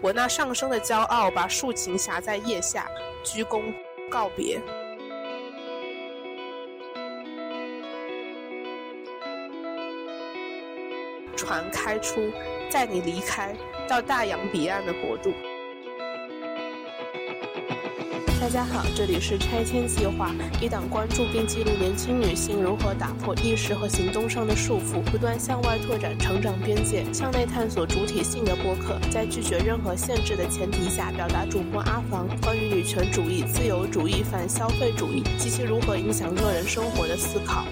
我那上升的骄傲，把竖琴匣在腋下，鞠躬告别。船开出，载你离开，到大洋彼岸的国度。大家好，这里是拆迁计划，一档关注并记录年轻女性如何打破意识和行动上的束缚，不断向外拓展成长边界，向内探索主体性的播客，在拒绝任何限制的前提下，表达主播阿房关于女权主义、自由主义、反消费主义及其如何影响个人生活的思考。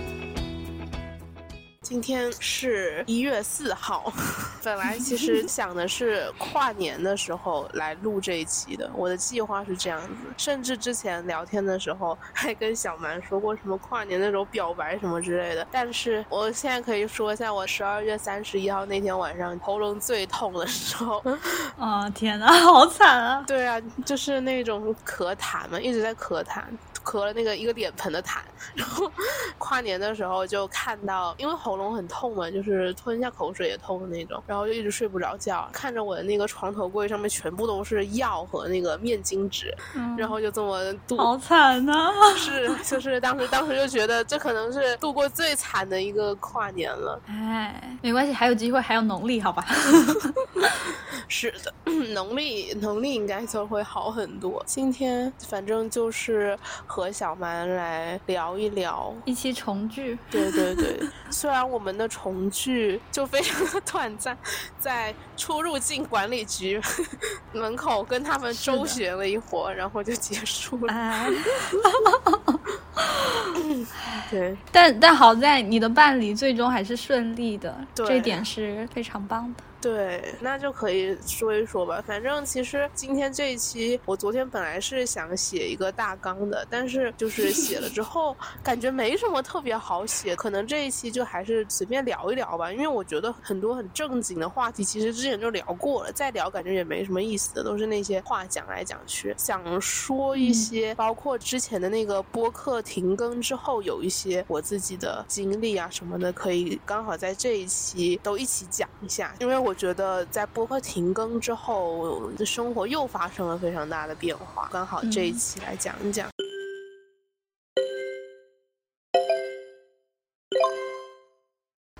今天是一月四号，本来其实想的是跨年的时候来录这一期的，我的计划是这样子。甚至之前聊天的时候还跟小蛮说过什么跨年那种表白什么之类的。但是我现在可以说一下，我十二月三十一号那天晚上喉咙最痛的时候，啊天呐，好惨啊！对啊，就是那种咳痰嘛，一直在咳痰。咳了那个一个脸盆的痰，然后 跨年的时候就看到，因为喉咙很痛嘛，就是吞下口水也痛的那种，然后就一直睡不着觉，看着我的那个床头柜上面全部都是药和那个面巾纸，然后就这么度，好惨呐！是，就是当时当时就觉得这可能是度过最惨的一个跨年了。哎，没关系，还有机会，还有农历，好吧？是的，农历农历应该就会好很多。今天反正就是和小蛮来聊一聊，一期重聚。对对对，虽然我们的重聚就非常的短暂，在出入境管理局门口跟他们周旋了一会儿，然后就结束了。对，但但好在你的办理最终还是顺利的，这点是非常棒的。对，那就可以说一说吧。反正其实今天这一期，我昨天本来是想写一个大纲的，但是就是写了之后，感觉没什么特别好写。可能这一期就还是随便聊一聊吧，因为我觉得很多很正经的话题，其实之前就聊过了，再聊感觉也没什么意思的，都是那些话讲来讲去。想说一些，包括之前的那个播客停更之后，有一些我自己的经历啊什么的，可以刚好在这一期都一起讲一下，因为我。觉得在播客停更之后，我的生活又发生了非常大的变化。刚好这一期来讲一讲。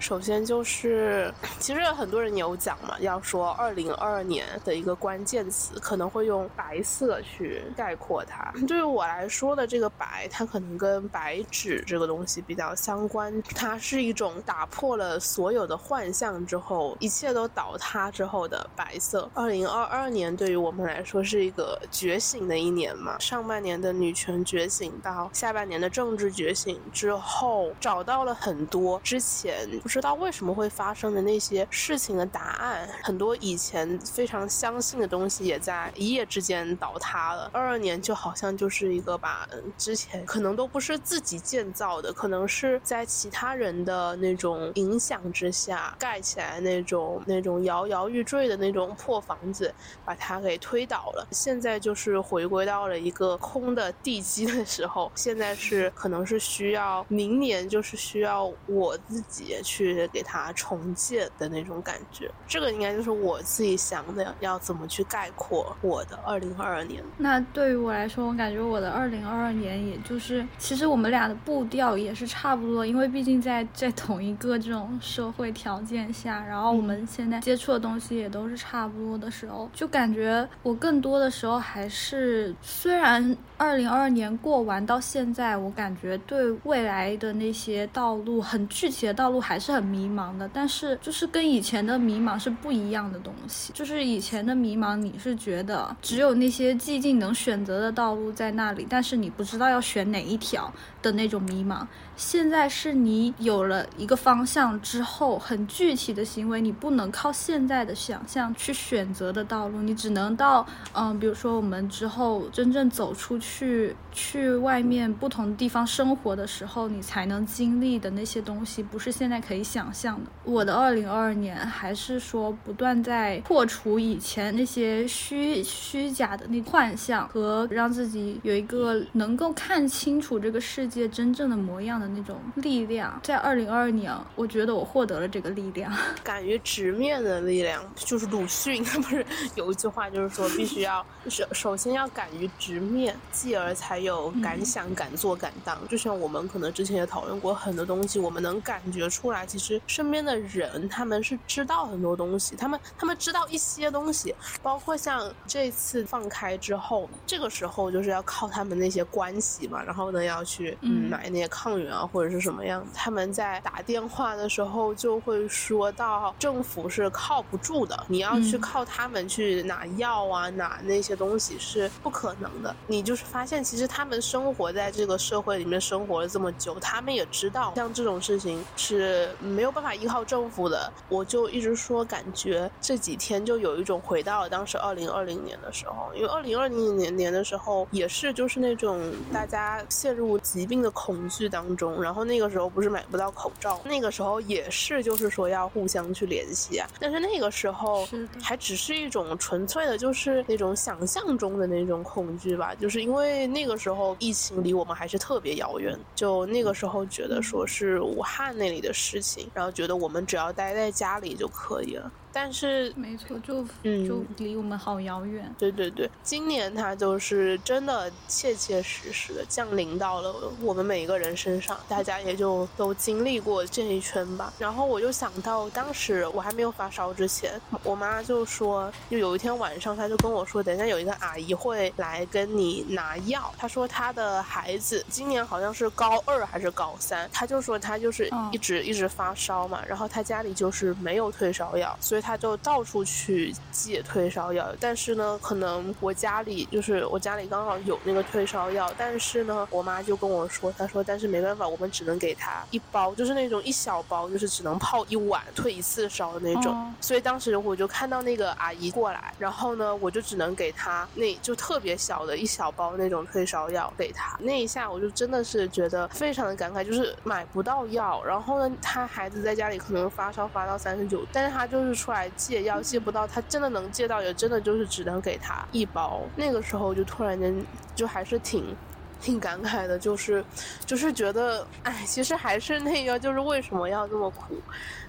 首先就是，其实很多人有讲嘛，要说二零二二年的一个关键词，可能会用白色去概括它。对于我来说的这个白，它可能跟白纸这个东西比较相关。它是一种打破了所有的幻象之后，一切都倒塌之后的白色。二零二二年对于我们来说是一个觉醒的一年嘛，上半年的女权觉醒到下半年的政治觉醒之后，找到了很多之前不是。知道为什么会发生的那些事情的答案，很多以前非常相信的东西也在一夜之间倒塌了。二二年就好像就是一个把之前可能都不是自己建造的，可能是在其他人的那种影响之下盖起来那种那种摇摇欲坠的那种破房子，把它给推倒了。现在就是回归到了一个空的地基的时候，现在是可能是需要明年就是需要我自己去。去给它重建的那种感觉，这个应该就是我自己想的，要怎么去概括我的二零二二年。那对于我来说，我感觉我的二零二二年，也就是其实我们俩的步调也是差不多，因为毕竟在在同一个这种社会条件下，然后我们现在接触的东西也都是差不多的时候，就感觉我更多的时候还是，虽然二零二二年过完到现在，我感觉对未来的那些道路很具体的道路还是。很迷茫的，但是就是跟以前的迷茫是不一样的东西。就是以前的迷茫，你是觉得只有那些寂静能选择的道路在那里，但是你不知道要选哪一条的那种迷茫。现在是你有了一个方向之后，很具体的行为，你不能靠现在的想象去选择的道路，你只能到嗯，比如说我们之后真正走出去，去外面不同地方生活的时候，你才能经历的那些东西，不是现在可以。想象的。我的二零二二年还是说不断在破除以前那些虚虚假的那幻象，和让自己有一个能够看清楚这个世界真正的模样的那种力量。在二零二二年，我觉得我获得了这个力量，敢于直面的力量。就是鲁迅他不是有一句话，就是说必须要首首先要敢于直面，继而才有敢想敢做敢当。就像我们可能之前也讨论过很多东西，我们能感觉出来，其实身边的人他们是知道很多东西，他们他们知道一些东西，包括像这次放开之后，这个时候就是要靠他们那些关系嘛，然后呢要去嗯买那些抗原啊或者是什么样，他们在打电话的时候就会说到政府是靠不住的，你要去靠他们去拿药啊拿那些东西是不可能的，你就是发现其实他们生活在这个社会里面生活了这么久，他们也知道像这种事情是没有办法依靠政府的，我就一直说感觉这几天就有一种回到了当时二零二零年的时候，因为二零二零年年的时候也是就是那种大家陷入疾病的恐惧当中，然后那个时候不是买不到口罩，那个时候也是就是说要互相去联系啊，但是那个时候还只是一种纯粹的，就是那种想象中的那种恐惧吧，就是因为那个时候疫情离我们还是特别遥远，就那个时候觉得说是武汉那里的事情，然后觉得我们只要待在家里就可以了。但是没错，就嗯，就离我们好遥远。对对对，今年它就是真的切切实实的降临到了我们每一个人身上，大家也就都经历过这一圈吧。然后我就想到，当时我还没有发烧之前，我妈就说，就有一天晚上，她就跟我说，等一下有一个阿姨会来跟你拿药。她说她的孩子今年好像是高二还是高三，她就说她就是一直一直发烧嘛，然后她家里就是没有退烧药，所以。他就到处去借退烧药，但是呢，可能我家里就是我家里刚好有那个退烧药，但是呢，我妈就跟我说，她说，但是没办法，我们只能给他一包，就是那种一小包，就是只能泡一碗退一次烧的那种。所以当时我就看到那个阿姨过来，然后呢，我就只能给她那就特别小的一小包那种退烧药给她。那一下我就真的是觉得非常的感慨，就是买不到药，然后呢，他孩子在家里可能发烧发到三十九，但是他就是出来。来借药借不到，他真的能借到，也真的就是只能给他一包。那个时候就突然间就还是挺挺感慨的，就是就是觉得，哎，其实还是那个，就是为什么要这么苦？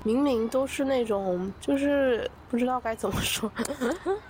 明明都是那种，就是不知道该怎么说，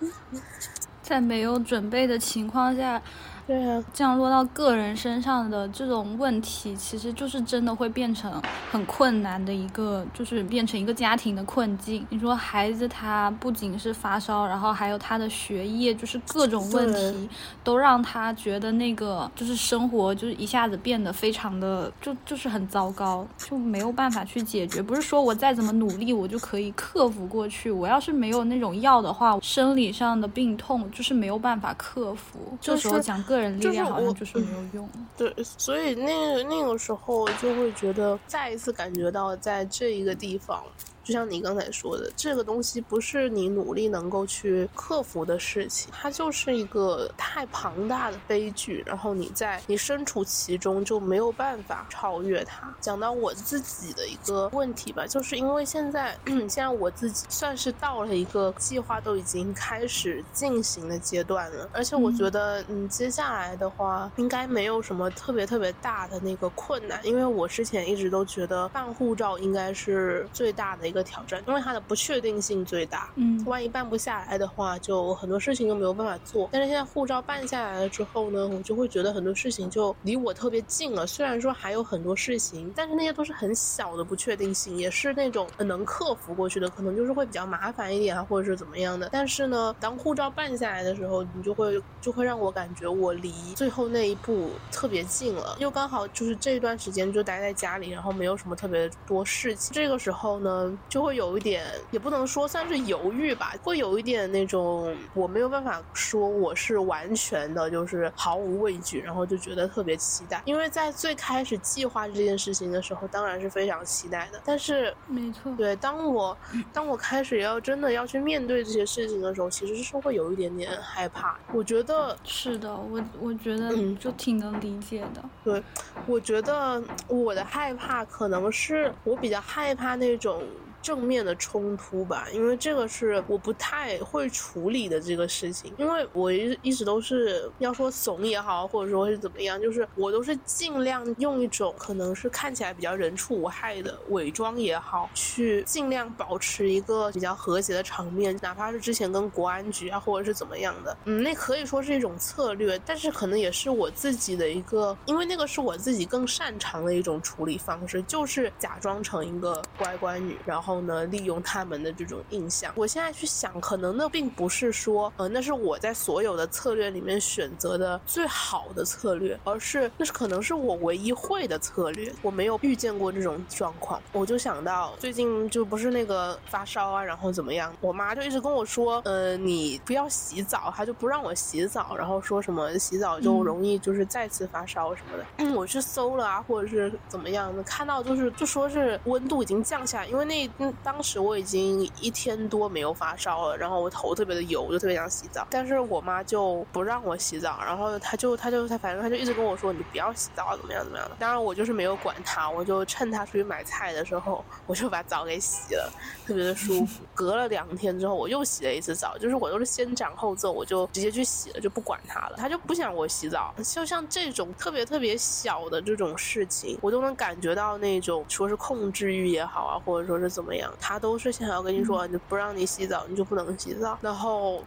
在没有准备的情况下。对啊，降落到个人身上的这种问题，其实就是真的会变成很困难的一个，就是变成一个家庭的困境。你说孩子他不仅是发烧，然后还有他的学业，就是各种问题都让他觉得那个就是生活就是一下子变得非常的就就是很糟糕，就没有办法去解决。不是说我再怎么努力我就可以克服过去，我要是没有那种药的话，生理上的病痛就是没有办法克服。这时候讲个。就是我就是没有用，对，所以那那个时候就会觉得再一次感觉到在这一个地方。就像你刚才说的，这个东西不是你努力能够去克服的事情，它就是一个太庞大的悲剧。然后你在你身处其中就没有办法超越它。讲到我自己的一个问题吧，就是因为现在 现在我自己算是到了一个计划都已经开始进行的阶段了，而且我觉得嗯接下来的话应该没有什么特别特别大的那个困难，因为我之前一直都觉得办护照应该是最大的一个。的挑战，因为它的不确定性最大。嗯，万一办不下来的话，就很多事情都没有办法做。但是现在护照办下来了之后呢，我就会觉得很多事情就离我特别近了。虽然说还有很多事情，但是那些都是很小的不确定性，也是那种能克服过去的。可能就是会比较麻烦一点啊，或者是怎么样的。但是呢，当护照办下来的时候，你就会就会让我感觉我离最后那一步特别近了。又刚好就是这一段时间就待在家里，然后没有什么特别多事情。这个时候呢。就会有一点，也不能说算是犹豫吧，会有一点那种我没有办法说我是完全的，就是毫无畏惧，然后就觉得特别期待。因为在最开始计划这件事情的时候，当然是非常期待的。但是，没错，对，当我当我开始要真的要去面对这些事情的时候，其实是会有一点点害怕。我觉得是的，我我觉得就挺能理解的。对，我觉得我的害怕可能是我比较害怕那种。正面的冲突吧，因为这个是我不太会处理的这个事情，因为我一一直都是要说怂也好，或者说是怎么样，就是我都是尽量用一种可能是看起来比较人畜无害的伪装也好，去尽量保持一个比较和谐的场面，哪怕是之前跟国安局啊，或者是怎么样的，嗯，那可以说是一种策略，但是可能也是我自己的一个，因为那个是我自己更擅长的一种处理方式，就是假装成一个乖乖女，然后。呢，利用他们的这种印象，我现在去想，可能那并不是说，呃，那是我在所有的策略里面选择的最好的策略，而是那是可能是我唯一会的策略。我没有遇见过这种状况，我就想到最近就不是那个发烧啊，然后怎么样，我妈就一直跟我说，呃，你不要洗澡，她就不让我洗澡，然后说什么洗澡就容易就是再次发烧什么的。嗯，我去搜了啊，或者是怎么样的，看到就是就说是温度已经降下来，因为那。嗯当时我已经一天多没有发烧了，然后我头特别的油，就特别想洗澡，但是我妈就不让我洗澡，然后她就她就她反正她就一直跟我说你不要洗澡怎么样怎么样的。当然我就是没有管她，我就趁她出去买菜的时候，我就把澡给洗了，特别的舒服。隔了两天之后，我又洗了一次澡，就是我都是先斩后奏，我就直接去洗了，就不管她了。她就不想我洗澡，就像这种特别特别小的这种事情，我都能感觉到那种说是控制欲也好啊，或者说是怎么样。他都是想要跟你说，你不让你洗澡，你就不能洗澡。然后，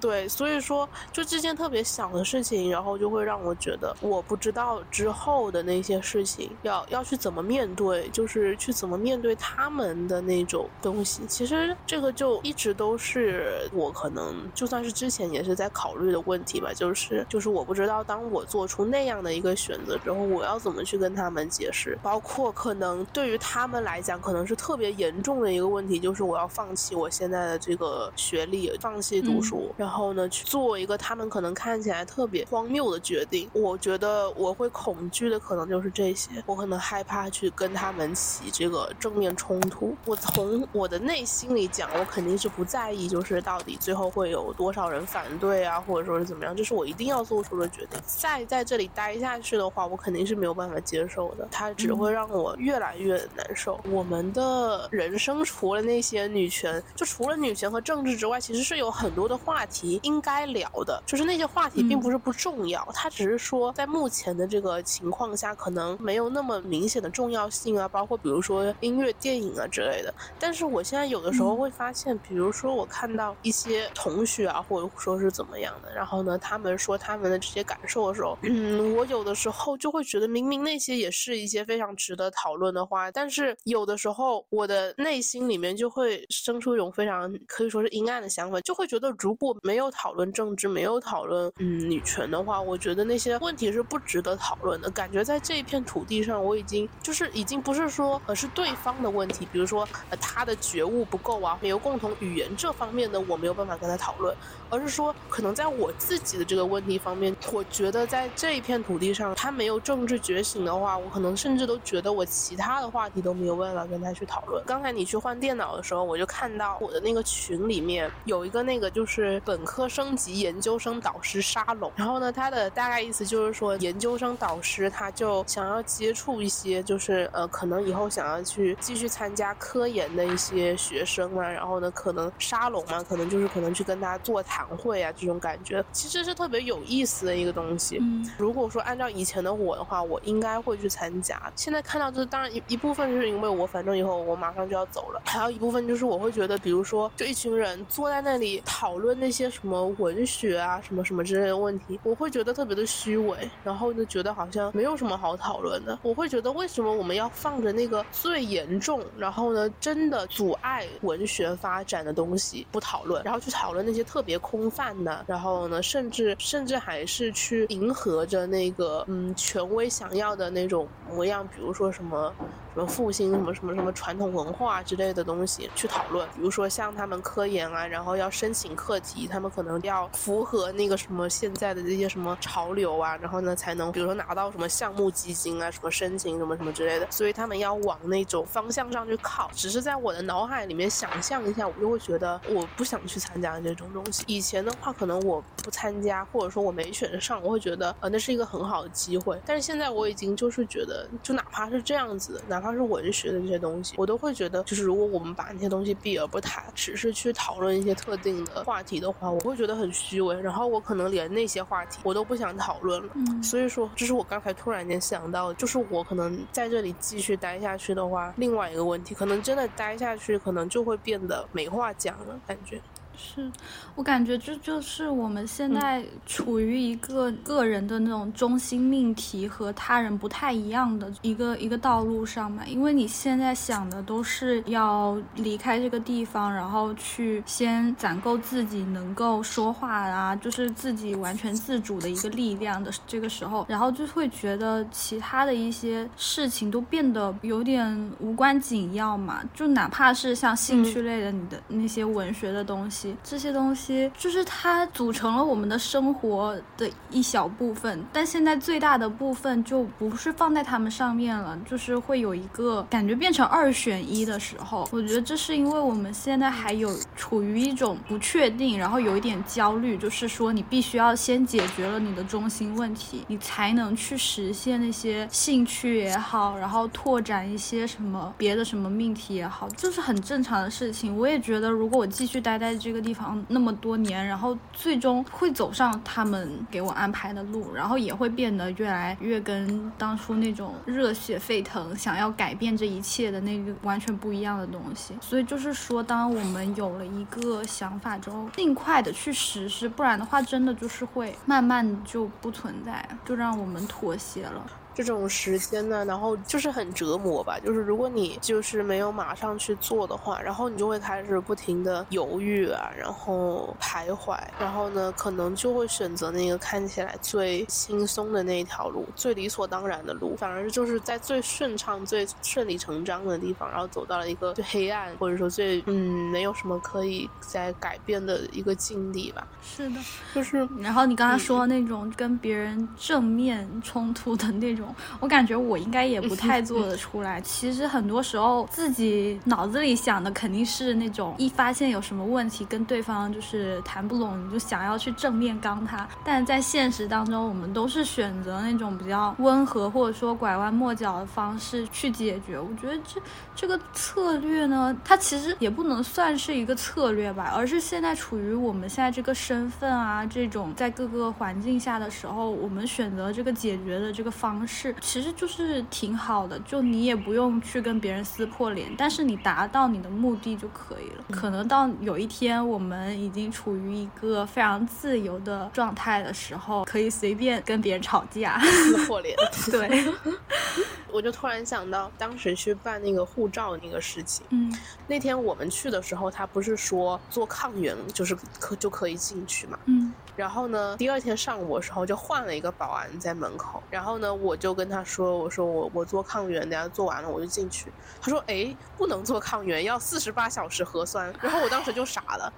对，所以说就这件特别小的事情，然后就会让我觉得，我不知道之后的那些事情要要去怎么面对，就是去怎么面对他们的那种东西。其实这个就一直都是我可能就算是之前也是在考虑的问题吧，就是就是我不知道当我做出那样的一个选择之后，我要怎么去跟他们解释，包括可能对于他们来讲，可能是特别严重。的一个问题就是，我要放弃我现在的这个学历，放弃读书，然后呢，去做一个他们可能看起来特别荒谬的决定。我觉得我会恐惧的可能就是这些，我可能害怕去跟他们起这个正面冲突。我从我的内心里讲，我肯定是不在意，就是到底最后会有多少人反对啊，或者说是怎么样，这是我一定要做出的决定。再在这里待下去的话，我肯定是没有办法接受的，它只会让我越来越难受。我们的人生。生除了那些女权，就除了女权和政治之外，其实是有很多的话题应该聊的。就是那些话题并不是不重要，它只是说在目前的这个情况下，可能没有那么明显的重要性啊。包括比如说音乐、电影啊之类的。但是我现在有的时候会发现，比如说我看到一些同学啊，或者说是怎么样的，然后呢，他们说他们的这些感受的时候，嗯，我有的时候就会觉得，明明那些也是一些非常值得讨论的话，但是有的时候我的内。心里面就会生出一种非常可以说是阴暗的想法，就会觉得如果没有讨论政治，没有讨论嗯女权的话，我觉得那些问题是不值得讨论的。感觉在这一片土地上，我已经就是已经不是说呃是对方的问题，比如说呃他的觉悟不够啊，没有共同语言这方面的我没有办法跟他讨论，而是说可能在我自己的这个问题方面，我觉得在这一片土地上，他没有政治觉醒的话，我可能甚至都觉得我其他的话题都没有办法跟他去讨论。刚才你。去换电脑的时候，我就看到我的那个群里面有一个那个就是本科升级研究生导师沙龙，然后呢，他的大概意思就是说，研究生导师他就想要接触一些就是呃，可能以后想要去继续参加科研的一些学生啊，然后呢，可能沙龙嘛，可能就是可能去跟他座谈会啊，这种感觉其实是特别有意思的一个东西。嗯，如果说按照以前的我的话，我应该会去参加。现在看到这，当然一一部分是因为我反正以后我马上就要。走了，还有一部分就是我会觉得，比如说，就一群人坐在那里讨论那些什么文学啊，什么什么之类的问题，我会觉得特别的虚伪，然后就觉得好像没有什么好讨论的。我会觉得，为什么我们要放着那个最严重，然后呢，真的阻碍文学发展的东西不讨论，然后去讨论那些特别空泛的，然后呢，甚至甚至还是去迎合着那个嗯权威想要的那种模样，比如说什么。什么复兴什么什么什么传统文化之类的东西去讨论。比如说像他们科研啊，然后要申请课题，他们可能要符合那个什么现在的这些什么潮流啊，然后呢才能比如说拿到什么项目基金啊，什么申请什么什么之类的。所以他们要往那种方向上去靠。只是在我的脑海里面想象一下，我就会觉得我不想去参加这种东西。以前的话，可能我不参加，或者说我没选上，我会觉得呃那是一个很好的机会。但是现在我已经就是觉得，就哪怕是这样子，哪怕是文学的这些东西，我都会觉得，就是如果我们把那些东西避而不谈，只是去讨论一些特定的话题的话，我会觉得很虚伪。然后我可能连那些话题我都不想讨论了。嗯，所以说，这是我刚才突然间想到的，就是我可能在这里继续待下去的话，另外一个问题，可能真的待下去，可能就会变得没话讲了，感觉。是我感觉这就是我们现在处于一个个人的那种中心命题和他人不太一样的一个一个道路上嘛，因为你现在想的都是要离开这个地方，然后去先攒够自己能够说话啊，就是自己完全自主的一个力量的这个时候，然后就会觉得其他的一些事情都变得有点无关紧要嘛，就哪怕是像兴趣类的你的那些文学的东西。这些东西就是它组成了我们的生活的一小部分，但现在最大的部分就不是放在他们上面了，就是会有一个感觉变成二选一的时候。我觉得这是因为我们现在还有处于一种不确定，然后有一点焦虑，就是说你必须要先解决了你的中心问题，你才能去实现那些兴趣也好，然后拓展一些什么别的什么命题也好，就是很正常的事情。我也觉得，如果我继续待在这个。个地方那么多年，然后最终会走上他们给我安排的路，然后也会变得越来越跟当初那种热血沸腾、想要改变这一切的那个完全不一样的东西。所以就是说，当我们有了一个想法之后，尽快的去实施，不然的话，真的就是会慢慢就不存在，就让我们妥协了。这种时间呢，然后就是很折磨吧。就是如果你就是没有马上去做的话，然后你就会开始不停的犹豫啊，然后徘徊，然后呢，可能就会选择那个看起来最轻松的那一条路，最理所当然的路，反而就是在最顺畅、最顺理成章的地方，然后走到了一个最黑暗或者说最嗯没有什么可以再改变的一个境地吧。是的，就是。然后你刚才说那种跟别人正面冲突的那种。我感觉我应该也不太做得出来。其实很多时候自己脑子里想的肯定是那种一发现有什么问题跟对方就是谈不拢，你就想要去正面刚他。但在现实当中，我们都是选择那种比较温和或者说拐弯抹角的方式去解决。我觉得这这个策略呢，它其实也不能算是一个策略吧，而是现在处于我们现在这个身份啊，这种在各个环境下的时候，我们选择这个解决的这个方式。是，其实就是挺好的，就你也不用去跟别人撕破脸，但是你达到你的目的就可以了。可能到有一天我们已经处于一个非常自由的状态的时候，可以随便跟别人吵架、撕破脸。对，我就突然想到当时去办那个护照那个事情。嗯，那天我们去的时候，他不是说做抗原就是可就可以进去嘛？嗯。然后呢，第二天上午的时候就换了一个保安在门口。然后呢，我就跟他说：“我说我我做抗原，等下做完了我就进去。”他说：“哎，不能做抗原，要四十八小时核酸。”然后我当时就傻了，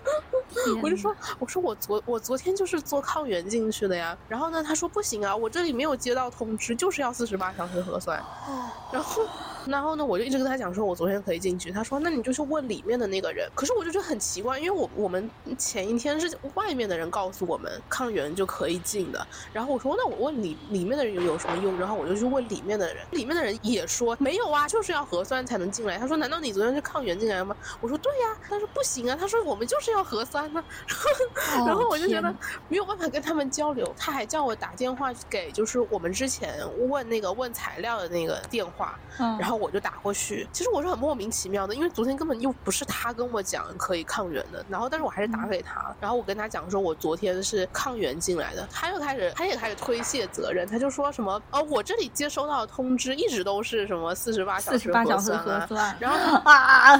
我就说：“我说我昨我昨天就是做抗原进去的呀。”然后呢，他说：“不行啊，我这里没有接到通知，就是要四十八小时核酸。”然后。然后呢，我就一直跟他讲说，我昨天可以进去。他说，那你就去问里面的那个人。可是我就觉得很奇怪，因为我我们前一天是外面的人告诉我们抗原就可以进的。然后我说，那我问里里面的人有什么用？然后我就去问里面的人，里面的人也说没有啊，就是要核酸才能进来。他说，难道你昨天是抗原进来吗？我说对呀。他说不行啊，他说我们就是要核酸呢。然后我就觉得没有办法跟他们交流。他还叫我打电话给就是我们之前问那个问材料的那个电话，然后。我就打过去，其实我是很莫名其妙的，因为昨天根本又不是他跟我讲可以抗原的，然后但是我还是打给他，然后我跟他讲说我昨天是抗原进来的，他又开始他也开始推卸责任，他就说什么哦我这里接收到的通知一直都是什么四十八小时核酸，然后啊，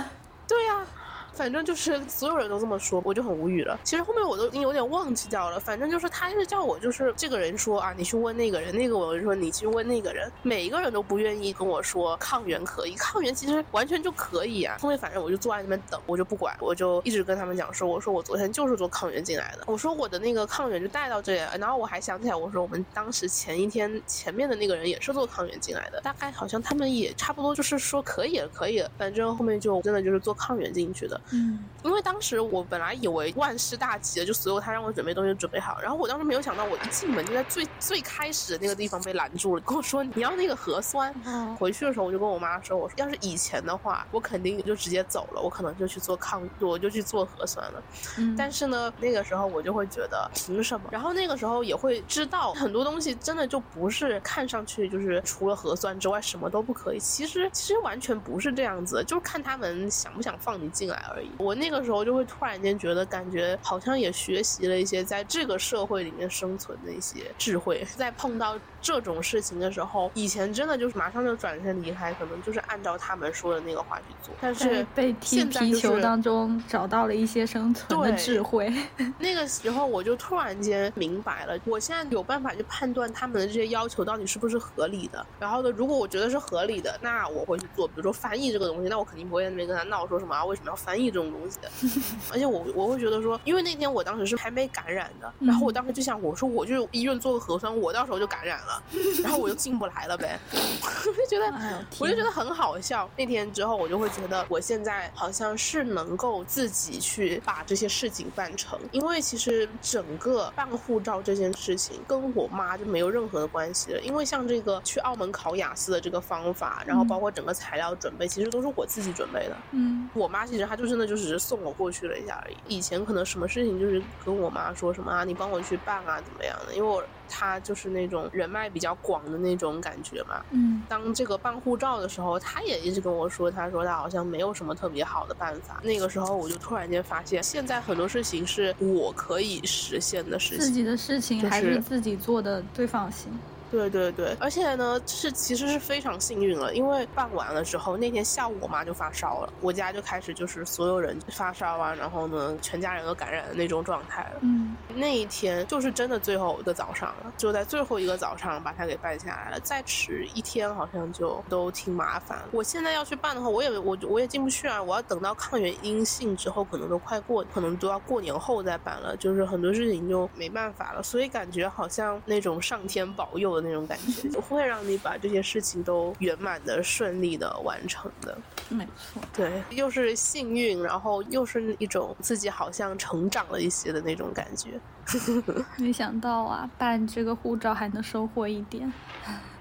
对呀。反正就是所有人都这么说，我就很无语了。其实后面我都已经有点忘记掉了，反正就是他是叫我就是这个人说啊，你去问那个人，那个我就说你去问那个人，每一个人都不愿意跟我说抗原可以，抗原其实完全就可以啊。后面反正我就坐在那边等，我就不管，我就一直跟他们讲说，我说我昨天就是做抗原进来的，我说我的那个抗原就带到这里，然后我还想起来，我说我们当时前一天前面的那个人也是做抗原进来的，大概好像他们也差不多就是说可以了，可以了，反正后面就真的就是做抗原进去的，嗯，因为当时我本来以为万事大吉了，就所有他让我准备东西准备好，然后我当时没有想到，我一进门就在最最开始的那个地方被拦住了，跟我说 你要那个核酸。回去的时候我就跟我妈说，我说要是以前的话，我肯定就直接走了，我可能就去做抗，我就去做核酸了。嗯但是呢，那个时候我就会觉得凭什么？然后那个时候也会知道很多东西真的就不是看上去就是除了核酸之外什么都不可以，其实其实完全不是这样子，就是看他们想不想放你进来而已。我那个时候就会突然间觉得，感觉好像也学习了一些在这个社会里面生存的一些智慧，在碰到这种事情的时候，以前真的就是马上就转身离开，可能就是按照他们说的那个话去做，但是被踢现球当中找到了一些生存的智慧。那个时候我就突然间明白了，我现在有办法去判断他们的这些要求到底是不是合理的。然后呢，如果我觉得是合理的，那我会去做。比如说翻译这个东西，那我肯定不会在那边跟他闹说什么啊，为什么要翻译这种东西的。而且我我会觉得说，因为那天我当时是还没感染的，然后我当时就想，我说我去医院做个核酸，我到时候就感染了，然后我就进不来了呗。我就觉得我就觉得很好笑。那天之后，我就会觉得我现在好像是能够自己去把这些事情办成，因为其实整个办护照这件事情跟我妈就没有任何的关系了。因为像这个去澳门考雅思的这个方法，然后包括整个材料准备，其实都是我自己准备的。嗯我妈其实她就真的就只是送我过去了一下而已。以前可能什么事情就是跟我妈说什么啊，你帮我去办啊，怎么样的？因为我她就是那种人脉比较广的那种感觉嘛。嗯当这个办护照的时候，她也一直跟我说，她说她好像没有什么特别好的办法。那个时候我就突然间发现，现在很多事情是我可以实现的事情。自己的事情还是是自己做的最放心。对对对，而且呢，是其实是非常幸运了，因为办完了之后，那天下午我妈就发烧了，我家就开始就是所有人发烧啊，然后呢，全家人都感染的那种状态了。嗯那一天就是真的最后一个早上了，就在最后一个早上把它给办下来了。再迟一天好像就都挺麻烦。我现在要去办的话，我也我我也进不去啊！我要等到抗原阴性之后，可能都快过，可能都要过年后再办了。就是很多事情就没办法了，所以感觉好像那种上天保佑的那种感觉，不会让你把这些事情都圆满的、顺利的完成的。没错。对，又是幸运，然后又是一种自己好像成长了一些的那种感觉。没想到啊，办这个护照还能收获一点。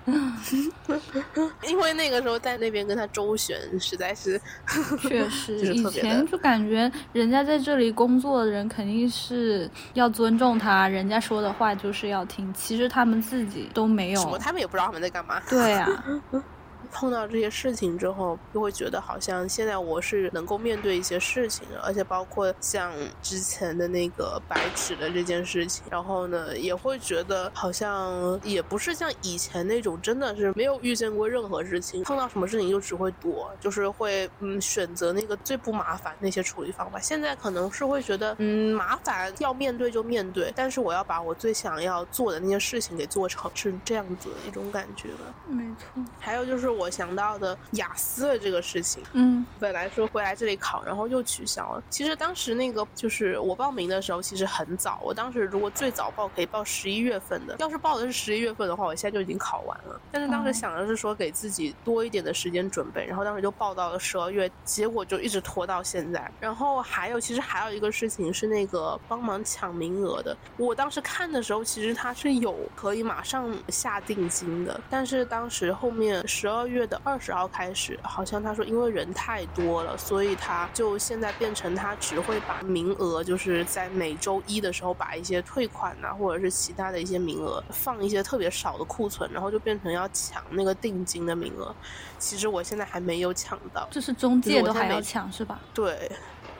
因为那个时候在那边跟他周旋，实在是 确实，是以前就感觉人家在这里工作的人肯定是要尊重他，人家说的话就是要听。其实他们自己都没什么，有。他们也不知道他们在干嘛。对啊，碰到这些事情之后，就会觉得好像现在我是能够面对一些事情的，而且包括像之前的那个白纸的这件事情，然后呢，也会觉得好像也不是像以前那种真的是没有遇见过任何事情，碰到什么事情就只会躲，就是会嗯选择那个最不麻烦那些处理方法。现在可能是会觉得嗯麻烦要面对就面对，但是我要把我最想要做的那些事情给做成，是这样子的一种感觉吧。没错。还有就是我想到的雅思的这个事情，嗯本来说会来这里考，然后又取消了。其实当时那个就是我报名的时候，其实很早。我当时如果最早报可以报十一月份的，要是报的是十一月份的话，我现在就已经考完了。但是当时哦想的是说给自己多一点的时间准备，然后当时就报到了十二月，结果就一直拖到现在。然后还有，其实还有一个事情是那个帮忙抢名额的。我当时看的时候，其实它是有可以马上下定金的，但是当时后面十二月的二十号开始，好像他说因为人太多了，所以他就现在变成他只会把名额就是在每周一的时候把一些退款呐、或者是其他的一些名额放一些特别少的库存，然后就变成要抢那个定金的名额。其实我现在还没有抢到，就是中介都还要抢是吧？对。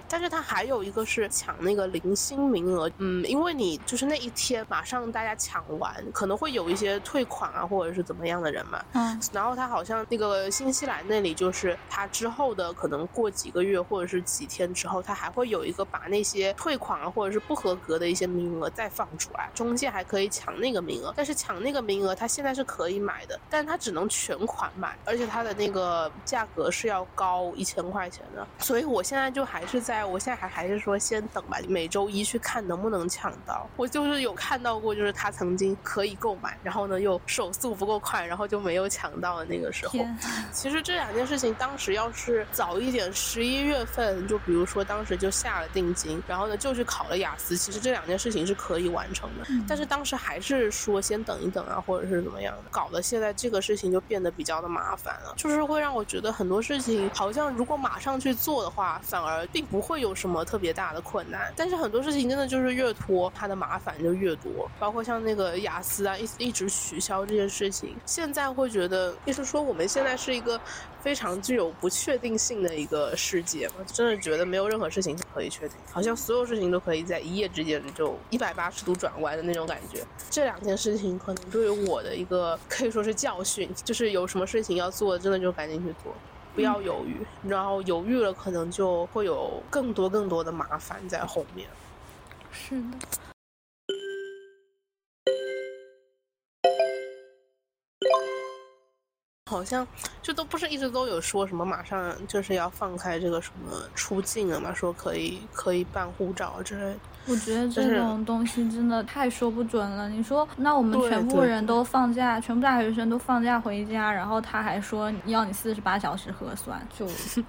但是它还有一个是抢那个零星名额，嗯，因为你就是那一天马上大家抢完，可能会有一些退款啊或者是怎么样的人嘛，嗯，然后他好像那个新西兰那里就是他之后的可能过几个月或者是几天之后，他还会有一个把那些退款啊或者是不合格的一些名额再放出来，中介还可以抢那个名额，但是抢那个名额他现在是可以买的，但他只能全款买，而且他的那个价格是要高一千块钱的，所以我现在就还是在我现在还还是说先等吧，每周一去看能不能抢到。我就是有看到过，就是他曾经可以购买，然后呢又手速不够快，然后就没有抢到的那个时候。天，其实这两件事情当时要是早一点，十一月份就比如说当时就下了定金，然后呢就去考了雅思，其实这两件事情是可以完成的。但是当时还是说先等一等啊，或者是怎么样的，搞得现在这个事情就变得比较的麻烦了，就是会让我觉得很多事情好像如果马上去做的话，反而并不会有什么特别大的困难。但是很多事情真的就是越拖，它的麻烦就越多，包括像那个雅思啊，一一直取消这件事情，现在会觉得，就是说我们现在是一个非常具有不确定性的一个世界嘛，真的觉得没有任何事情可以确定，好像所有事情都可以在一夜之间就一百八十度转弯的那种感觉。这两件事情可能对于我的一个可以说是教训，就是有什么事情要做，真的就赶紧去做。不要犹豫，然后犹豫了，可能就会有更多更多的麻烦在后面。是的。好像就都不是一直都有说什么马上就是要放开这个什么出境了嘛，说可以可以办护照之类的。我觉得这种东西真的太说不准了。你说，那我们全部人都放假，全部大学生都放假回家，然后他还说要你四十八小时核酸，就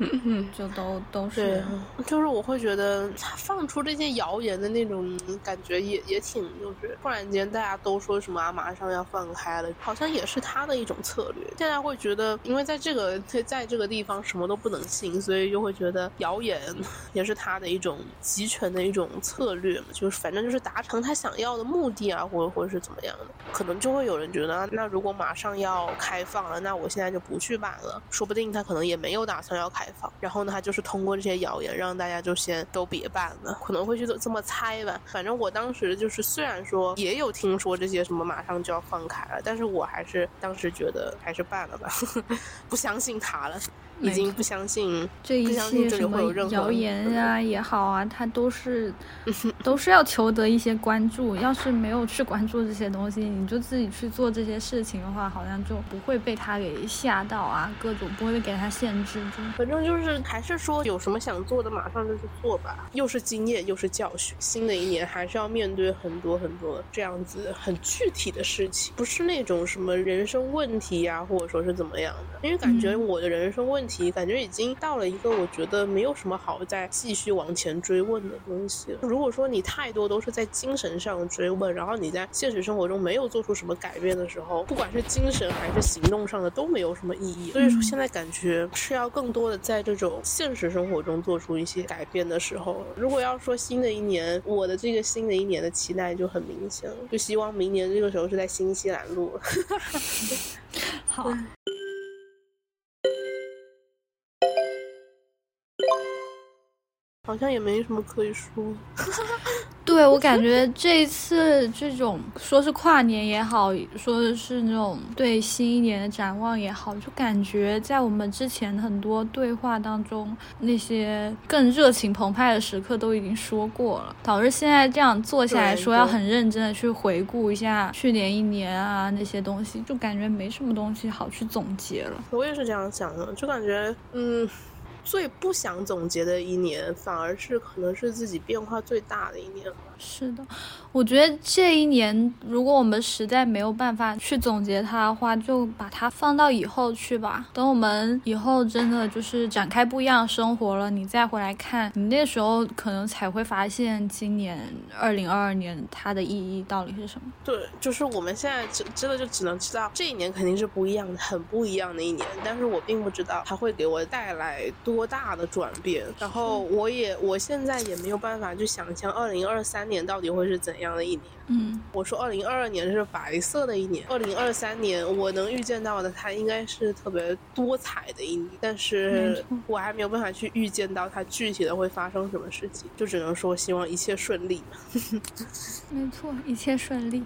就都都对是。，就是我会觉得他放出这些谣言的那种感觉也也挺，就是突然间大家都说什么啊，马上要放开了，好像也是他的一种策略。现在会觉得，因为在这个在在这个地方什么都不能信，所以就会觉得谣言 也是他的一种集权的一种策略嘛，就是反正就是达成他想要的目的啊，或者或者是怎么样的，可能就会有人觉得，那如果马上要开放了，那我现在就不去办了，说不定他可能也没有打算要开放，然后呢，他就是通过这些谣言让大家就先都别办了，可能会去这么猜吧。反正我当时就是虽然说也有听说这些什么马上就要放开了，但是我还是当时觉得还是办了吧，不相信他了，已经不相信这一切什么谣言啊也好啊，他都是 都是要求得一些关注。要是没有去关注这些东西，你就自己去做这些事情的话，好像就不会被他给吓到啊，各种不会给他限制住。反正就是还是说有什么想做的，马上就去做吧。又是经验，又是教训。新的一年还是要面对很多很多这样子很具体的事情，不是那种什么人生问题呀、或者说是怎么样的。因为感觉嗯我的人生问题，感觉已经到了一个我觉得没有什么好再继续往前追问的东西了。如果说你太多都是在精神上追问，然后你在现实生活中没有做出什么改变的时候，不管是精神还是行动上的都没有什么意义。所以说现在感觉是要更多的在这种现实生活中做出一些改变的时候。如果要说新的一年，我的这个新的一年的期待就很明显了，就希望明年这个时候是在新西兰录。好，好像也没什么可以说。对我感觉这一次这种说是跨年也好，说的是那种对新一年的展望也好，就感觉在我们之前很多对话当中，那些更热情澎湃的时刻都已经说过了，导致现在这样坐下来说要很认真的去回顾一下去年一年啊那些东西，就感觉没什么东西好去总结了。我也是这样想的，就感觉嗯。最不想总结的一年，反而是可能是自己变化最大的一年。是的，我觉得这一年，如果我们实在没有办法去总结它的话，就把它放到以后去吧。等我们以后真的就是展开不一样生活了，你再回来看，你那时候可能才会发现今年二零二二年它的意义到底是什么。对，就是我们现在真真的就只能知道这一年肯定是不一样的，很不一样的一年。但是我并不知道它会给我带来多大的转变。然后我也我现在也没有办法去想象二零二三年到底会是怎样的一年。嗯，我说二零二二年是白色的一年，二零二三年我能预见到的它应该是特别多彩的一年，但是我还没有办法去预见到它具体的会发生什么事情，就只能说希望一切顺利。没错，一切顺利。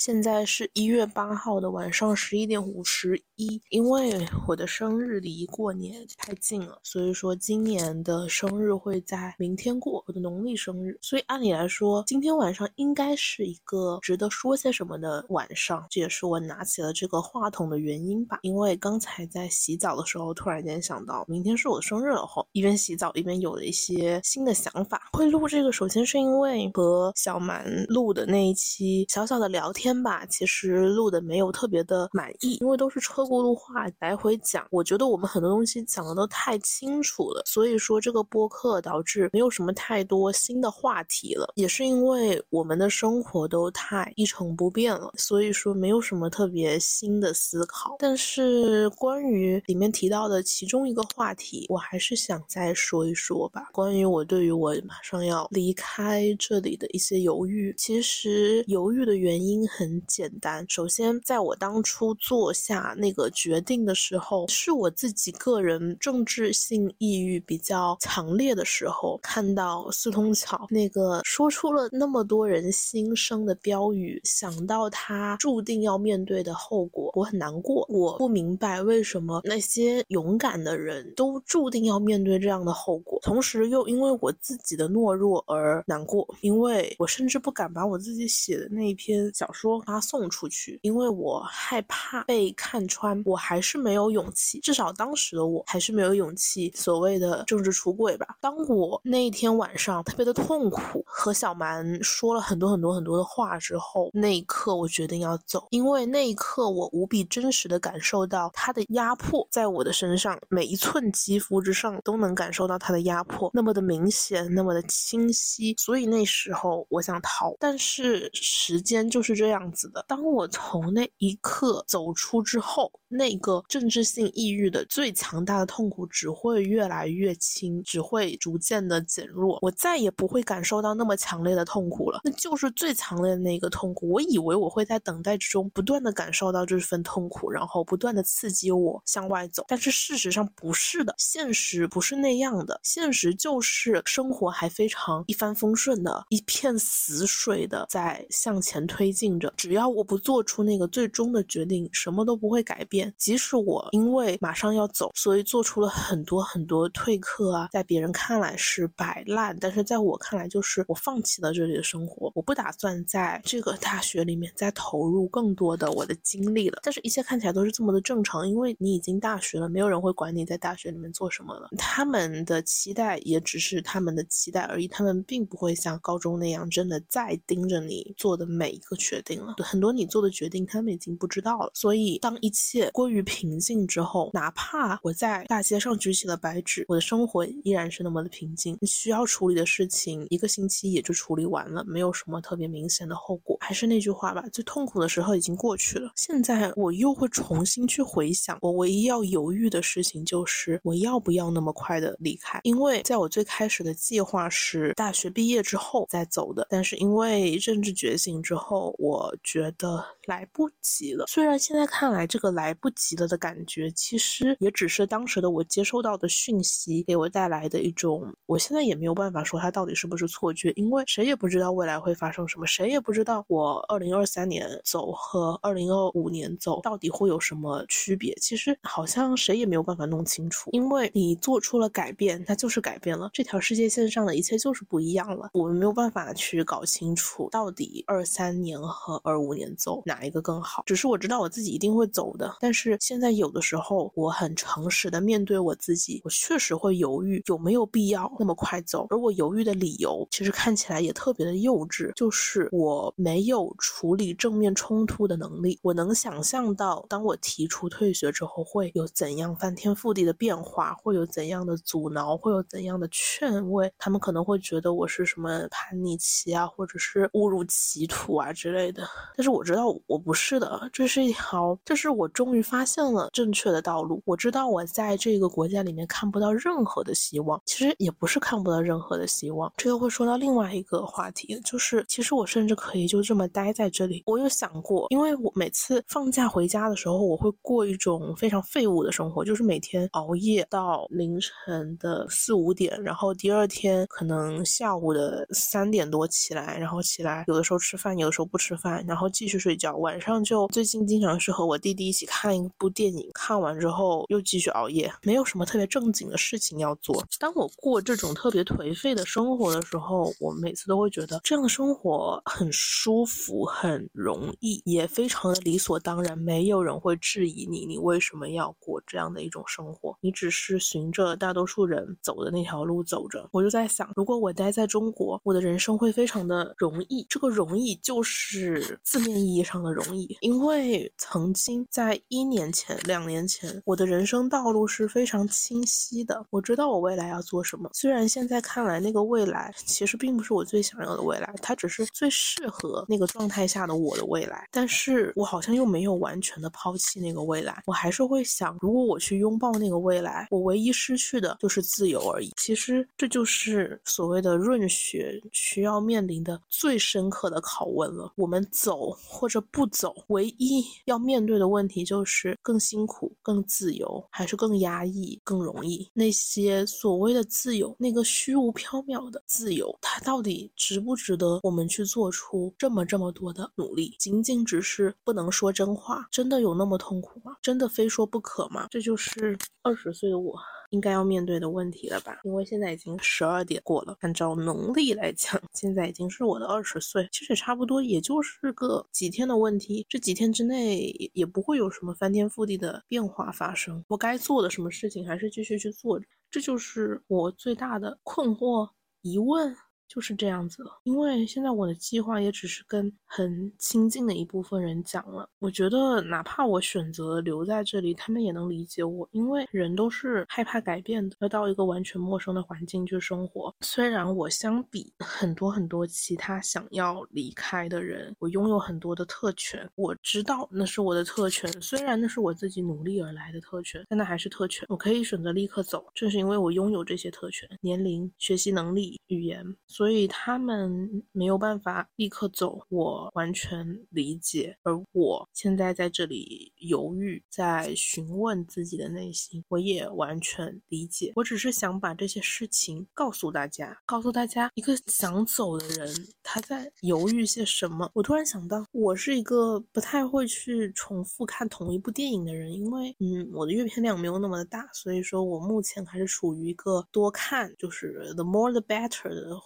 现在是一月八号的晚上十一点五十一，因为我的生日离过年太近了，所以说今年的生日会在明天过，我的农历生日。所以按理来说，今天晚上应该是一个值得说些什么的晚上，这也是我拿起了这个话筒的原因吧。因为刚才在洗澡的时候，突然间想到明天是我的生日了后，一边洗澡一边有了一些新的想法。会录这个，首先是因为和小蛮录的那一期小小的聊天。吧，其实录的没有特别的满意，因为都是车轱辘话来回讲。我觉得我们很多东西讲的都太清楚了，所以说这个播客导致没有什么太多新的话题了。也是因为我们的生活都太一成不变了，所以说没有什么特别新的思考。但是关于里面提到的其中一个话题，我还是想再说一说吧。关于我对于我马上要离开这里的一些犹豫，其实犹豫的原因。很简单，首先，在我当初做下那个决定的时候，是我自己个人政治性抑郁比较强烈的时候，看到四通桥那个说出了那么多人心声的标语，想到他注定要面对的后果，我很难过。我不明白为什么那些勇敢的人都注定要面对这样的后果，同时又因为我自己的懦弱而难过，因为我甚至不敢把我自己写的那一篇小说。发送出去，因为我害怕被看穿，我还是没有勇气。至少当时的我还是没有勇气，所谓的政治出轨吧。当我那一天晚上特别的痛苦，和小蛮说了很多很多很多的话之后，那一刻我决定要走，因为那一刻我无比真实的感受到他的压迫在我的身上，每一寸肌肤之上都能感受到他的压迫，那么的明显，那么的清晰。所以那时候我想逃，但是时间就是这样。样子的。当我从那一刻走出之后，那个政治性抑郁的最强大的痛苦只会越来越轻，只会逐渐的减弱。我再也不会感受到那么强烈的痛苦了，那就是最强烈的那个痛苦。我以为我会在等待之中不断的感受到这份痛苦，然后不断的刺激我向外走。但是事实上不是的，现实不是那样的。现实就是生活还非常一帆风顺的，一片死水的在向前推进着。只要我不做出那个最终的决定，什么都不会改变。即使我因为马上要走，所以做出了很多很多退课啊，在别人看来是摆烂，但是在我看来就是我放弃了这里的生活，我不打算在这个大学里面再投入更多的我的精力了。但是，一切看起来都是这么的正常，因为你已经大学了，没有人会管你在大学里面做什么了。他们的期待也只是他们的期待而已，他们并不会像高中那样真的在盯着你做的每一个决定了。很多你做的决定，他们已经不知道了。所以，当一切归于平静之后，哪怕我在大街上举起了白纸，我的生活依然是那么的平静。需要处理的事情，一个星期也就处理完了，没有什么特别明显的后果。还是那句话吧，最痛苦的时候已经过去了。现在我又会重新去回想，我唯一要犹豫的事情就是我要不要那么快的离开？因为在我最开始的计划是大学毕业之后再走的，但是因为政治觉醒之后，我。觉得来不及了。虽然现在看来，这个来不及了的感觉，其实也只是当时的我接收到的讯息给我带来的一种。我现在也没有办法说它到底是不是错觉，因为谁也不知道未来会发生什么，谁也不知道我二零二三年走和二零二五年走到底会有什么区别。其实好像谁也没有办法弄清楚，因为你做出了改变，它就是改变了。这条世界线上的一切就是不一样了。我们没有办法去搞清楚到底二三年和二。五年走哪一个更好？只是我知道我自己一定会走的，但但是现在有的时候，我很诚实的面对我自己，我确实会犹豫有没有必要那么快走。而我犹豫的理由，其实看起来也特别的幼稚，就是我没有处理正面冲突的能力。我能想象到，当我提出退学之后，会有怎样翻天覆地的变化，会有怎样的阻挠，会有怎样的劝慰。他们可能会觉得我是什么叛逆期啊，或者是误入歧途啊之类的。但是我知道我不是的，这是一条，这是我终于发现了正确的道路。我知道我在这个国家里面看不到任何的希望，其实也不是看不到任何的希望。这又会说到另外一个话题，就是其实我甚至可以就这么待在这里。我有想过，因为我每次放假回家的时候，我会过一种非常废物的生活，就是每天熬夜到凌晨的四五点，然后第二天可能下午的三点多起来，然后起来有的时候吃饭，有的时候不吃饭，然后继续睡觉。晚上就最近经常是和我弟弟一起看看一部电影，看完之后又继续熬夜，没有什么特别正经的事情要做。当我过这种特别颓废的生活的时候，我每次都会觉得这样的生活很舒服、很容易，也非常的理所当然，没有人会质疑你，你为什么要过这样的一种生活？你只是循着大多数人走的那条路走着。我就在想，如果我待在中国，我的人生会非常的容易。这个容易就是字面意义上的容易，因为曾经在一年前、两年前，我的人生道路是非常清晰的。我知道我未来要做什么，虽然现在看来那个未来其实并不是我最想要的未来，它只是最适合那个状态下的我的未来。但是我好像又没有完全的抛弃那个未来，我还是会想，如果我去拥抱那个未来，我唯一失去的就是自由而已。其实这就是所谓的润学需要面临的最深刻的拷问了。我们走或者不走，唯一要面对的问题就就是更辛苦、更自由，还是更压抑、更容易？那些所谓的自由，那个虚无缥缈的自由，它到底值不值得我们去做出这么这么多的努力？仅仅只是不能说真话，真的有那么痛苦吗？真的非说不可吗？这就是二十岁的我。应该要面对的问题了吧？因为现在已经十二点过了，按照农历来讲，现在已经是我的二十岁，其实差不多也就是个几天的问题。这几天之内也不会有什么翻天覆地的变化发生。我该做的什么事情还是继续去做着，这就是我最大的困惑疑问。就是这样子了，因为现在我的计划也只是跟很亲近的一部分人讲了。我觉得哪怕我选择留在这里，他们也能理解我，因为人都是害怕改变的，要到一个完全陌生的环境去生活。虽然我相比很多很多其他想要离开的人，我拥有很多的特权，我知道那是我的特权，虽然那是我自己努力而来的特权，但那还是特权。我可以选择立刻走，正是因为我拥有这些特权：年龄、学习能力、语言。所以他们没有办法立刻走，我完全理解。而我现在在这里犹豫，在询问自己的内心，我也完全理解。我只是想把这些事情告诉大家，告诉大家，一个想走的人他在犹豫些什么。我突然想到，我是一个不太会去重复看同一部电影的人，因为嗯，我的阅片量没有那么的大，所以说我目前还是处于一个多看，就是 the more the better 的。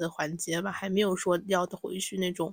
的环节吧，还没有说要回去那种。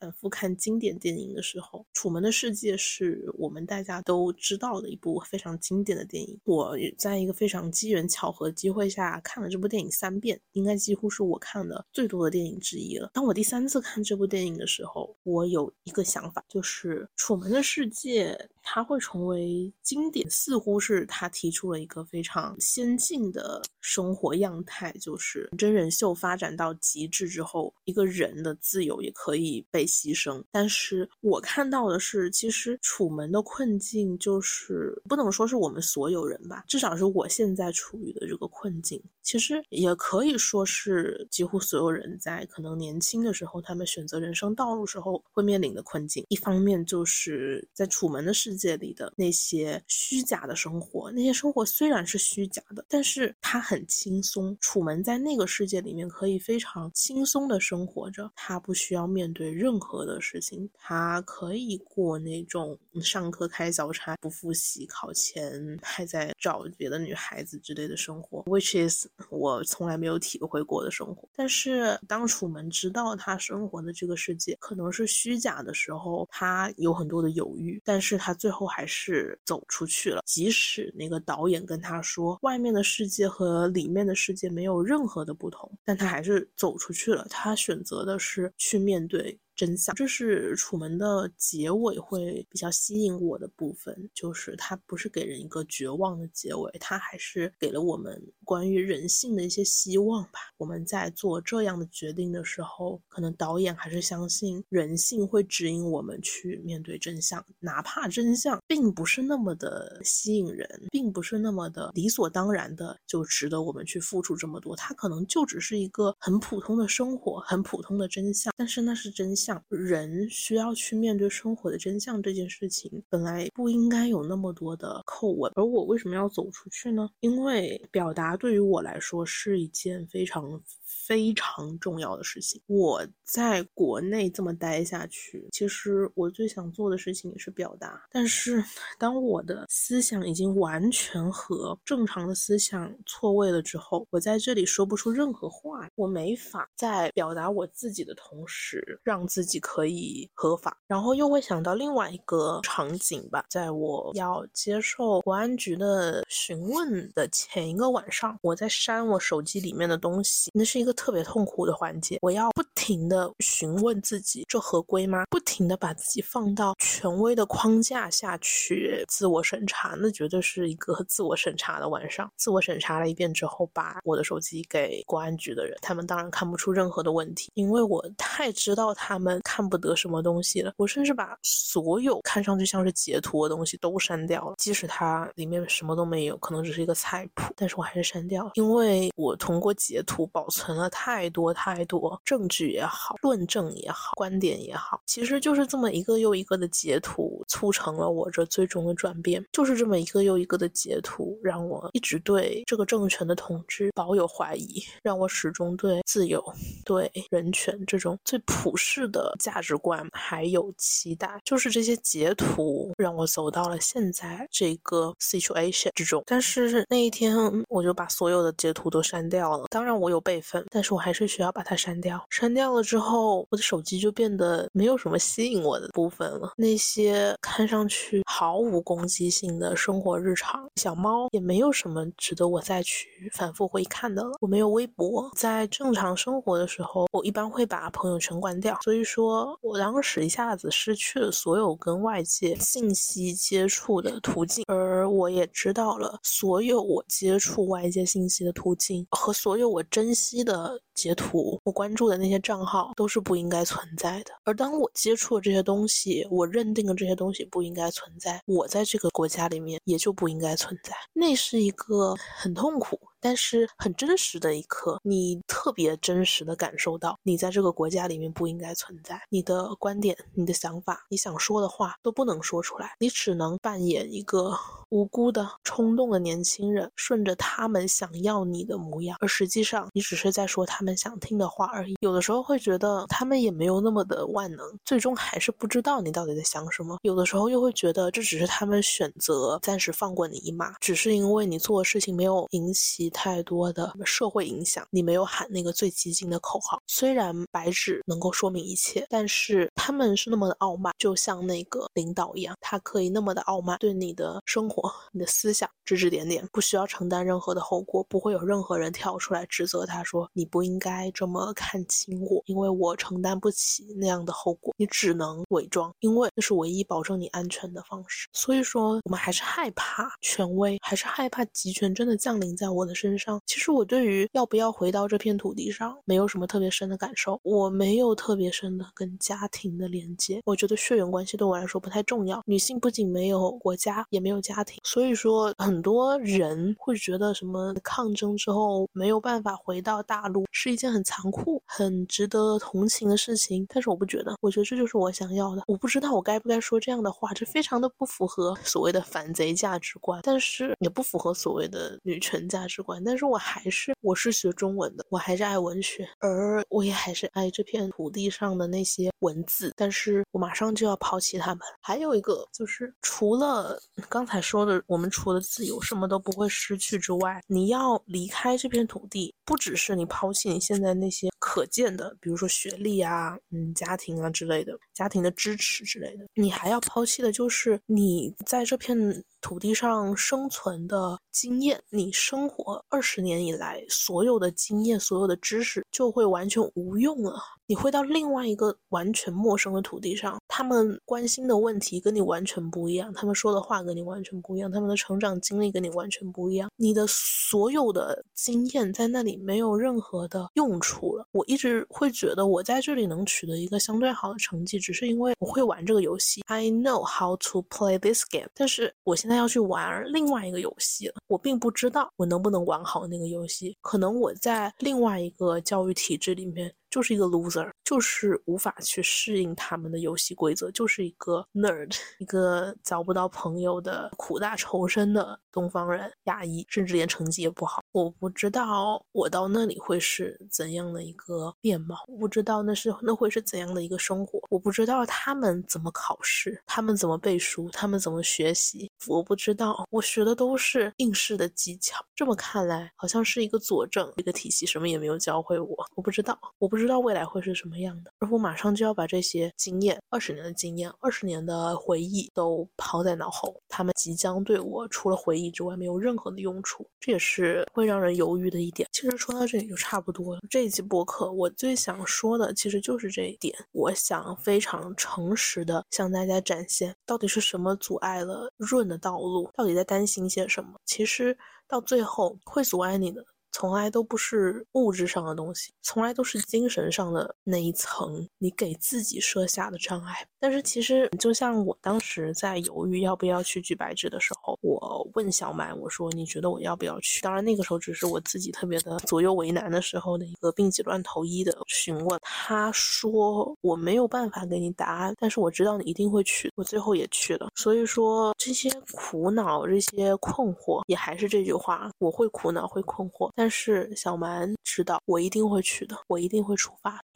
反复看经典电影的时候，《楚门的世界》是我们大家都知道的一部非常经典的电影。我在一个非常机缘巧合机会下看了这部电影三遍，应该几乎是我看的最多的电影之一了。当我第三次看这部电影的时候，我有一个想法，就是《楚门的世界》它会成为经典，似乎是他提出了一个非常先进的生活样态，就是真人秀发展到极致之后，一个人的自由也可以被。牺牲，但是我看到的是，其实楚门的困境就是不能说是我们所有人吧，至少是我现在处于的这个困境。其实也可以说是几乎所有人在可能年轻的时候，他们选择人生道路时候会面临的困境。一方面就是在楚门的世界里的那些虚假的生活，那些生活虽然是虚假的，但是他很轻松。楚门在那个世界里面可以非常轻松的生活着，他不需要面对。任何的事情，他可以过那种上课开小差、不复习、考前还在找别的女孩子之类的生活，which is 我从来没有体会过的生活。但是当楚门知道他生活的这个世界可能是虚假的时候，他有很多的犹豫。但是他最后还是走出去了。即使那个导演跟他说，外面的世界和里面的世界没有任何的不同，但他还是走出去了。他选择的是去面对。真相，这是楚门的结尾会比较吸引我的部分，就是他不是给人一个绝望的结尾，他还是给了我们关于人性的一些希望吧。我们在做这样的决定的时候，可能导演还是相信人性会指引我们去面对真相，哪怕真相并不是那么的吸引人，并不是那么的理所当然的就值得我们去付出这么多，它可能就只是一个很普通的生活，很普通的真相，但是那是真相。人需要去面对生活的真相这件事情，本来不应该有那么多的叩问。而我为什么要走出去呢？因为表达对于我来说是一件非常。非常重要的事情。我在国内这么待下去，其实我最想做的事情也是表达。但是，当我的思想已经完全和正常的思想错位了之后，我在这里说不出任何话。我没法在表达我自己的同时，让自己可以合法。然后又会想到另外一个场景吧，在我要接受国安局的询问的前一个晚上，我在删我手机里面的东西，那是一个。特别痛苦的环节，我要不停的询问自己，这合规吗？不停的把自己放到权威的框架下去自我审查，那绝对是一个 自我审查的晚上。自我审查了一遍之后，把我的手机给公安局的人，他们当然看不出任何的问题，因为我太知道他们看不得什么东西了。我甚至把所有看上去像是截图的东西都删掉了，即使它里面什么都没有，可能只是一个菜谱，但是我还是删掉了，因为我通过截图保存存了。太多太多证据也好，论证也好，观点也好，其实就是这么一个又一个的截图，促成了我这最终的转变。就是这么一个又一个的截图，让我一直对这个政权的统治保有怀疑，让我始终对自由、对人权这种最普世的价值观还有期待。就是这些截图让我走到了现在这个 situation 之中。但是那一天，我就把所有的截图都删掉了。当然，我有备份。但是我还是需要把它删掉。删掉了之后，我的手机就变得没有什么吸引我的部分了。那些看上去毫无攻击性的生活日常，小猫也没有什么值得我再去反复回看的了。我没有微博，在正常生活的时候，我一般会把朋友圈关掉。所以说我当时一下子失去了所有跟外界信息接触的途径，而我也知道了所有我接触外界信息的途径和所有我珍惜的。截图，我关注的那些账号都是不应该存在的。而当我接触了这些东西，我认定了这些东西不应该存在，我在这个国家里面也就不应该存在。那是一个很痛苦。但是很真实的一刻，你特别真实的感受到，你在这个国家里面不应该存在。你的观点、你的想法、你想说的话都不能说出来，你只能扮演一个无辜的、冲动的年轻人，顺着他们想要你的模样，而实际上你只是在说他们想听的话而已。有的时候会觉得他们也没有那么的万能，最终还是不知道你到底在想什么。有的时候又会觉得这只是他们选择暂时放过你一马，只是因为你做的事情没有引起。太多的社会影响，你没有喊那个最激进的口号。虽然白纸能够说明一切，但是他们是那么的傲慢，就像那个领导一样，他可以那么的傲慢，对你的生活、你的思想指指点点，不需要承担任何的后果，不会有任何人跳出来指责他说你不应该这么看轻我，因为我承担不起那样的后果。你只能伪装，因为那是唯一保证你安全的方式。所以说，我们还是害怕权威，还是害怕集权真的降临在我的。身上，其实我对于要不要回到这片土地上，没有什么特别深的感受。我没有特别深的跟家庭的连接，我觉得血缘关系对我来说不太重要。女性不仅没有国家，也没有家庭，所以说很多人会觉得什么抗争之后没有办法回到大陆是一件很残酷、很值得同情的事情。但是我不觉得，我觉得这就是我想要的。我不知道我该不该说这样的话，这非常的不符合所谓的反贼价值观，但是也不符合所谓的女权价值观。但是我还是我是学中文的，我还是爱文学，而我也还是爱这片土地上的那些文字。但是我马上就要抛弃他们。还有一个就是，除了刚才说的，我们除了自由什么都不会失去之外，你要离开这片土地，不只是你抛弃你现在那些可见的，比如说学历啊、嗯、家庭啊之类的。家庭的支持之类的。你还要抛弃的就是你在这片土地上生存的经验，你生活二十年以来所有的经验、所有的知识就会完全无用了。你会到另外一个完全陌生的土地上，他们关心的问题跟你完全不一样，他们说的话跟你完全不一样，他们的成长经历跟你完全不一样，你的所有的经验在那里没有任何的用处了。我一直会觉得我在这里能取得一个相对好的成绩，只是因为我会玩这个游戏，I know how to play this game。但是我现在要去玩另外一个游戏了，我并不知道我能不能玩好那个游戏，可能我在另外一个教育体制里面。就是一个 loser，就是无法去适应他们的游戏规则，就是一个 nerd，一个找不到朋友的苦大仇深的东方人，亚裔，甚至连成绩也不好。我不知道我到那里会是怎样的一个面貌，我不知道那是那会是怎样的一个生活，我不知道他们怎么考试，他们怎么背书，他们怎么学习，我不知道，我学的都是应试的技巧。这么看来，好像是一个佐证，一个体系什么也没有教会我，我不知道，我不。不知道未来会是什么样的，而我马上就要把这些经验，二十年的经验，二十年的回忆都抛在脑后，他们即将对我除了回忆之外没有任何的用处，这也是会让人犹豫的一点。其实说到这里就差不多了。这一期播客我最想说的其实就是这一点，我想非常诚实的向大家展现，到底是什么阻碍了润的道路，到底在担心些什么。其实到最后会阻碍你的。从来都不是物质上的东西，从来都是精神上的那一层你给自己设下的障碍。但是其实，就像我当时在犹豫要不要去举白纸的时候，我问小满，我说：“你觉得我要不要去？”当然，那个时候只是我自己特别的左右为难的时候的一个病急乱投医的询问。他说：“我没有办法给你答案，但是我知道你一定会去。”我最后也去了。所以说，这些苦恼、这些困惑，也还是这句话：我会苦恼，会困惑。但是小蛮知道，我一定会去的，我一定会出发。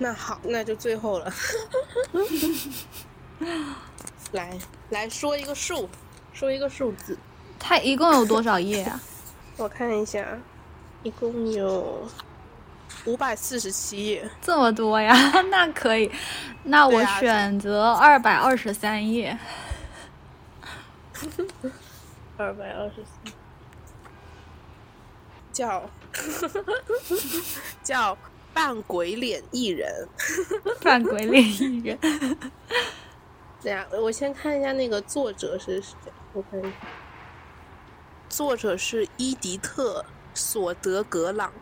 那好，那就最后了。来，来说一个数，说一个数字。它一共有多少页啊？我看一下，一共有五百四十七页。这么多呀？那可以，那我选择二百二十三页。二百二十四，叫 叫扮鬼脸艺人，扮鬼脸艺人。对呀，我先看一下那个作者是谁，我看一下，作者是伊迪特·索德格朗，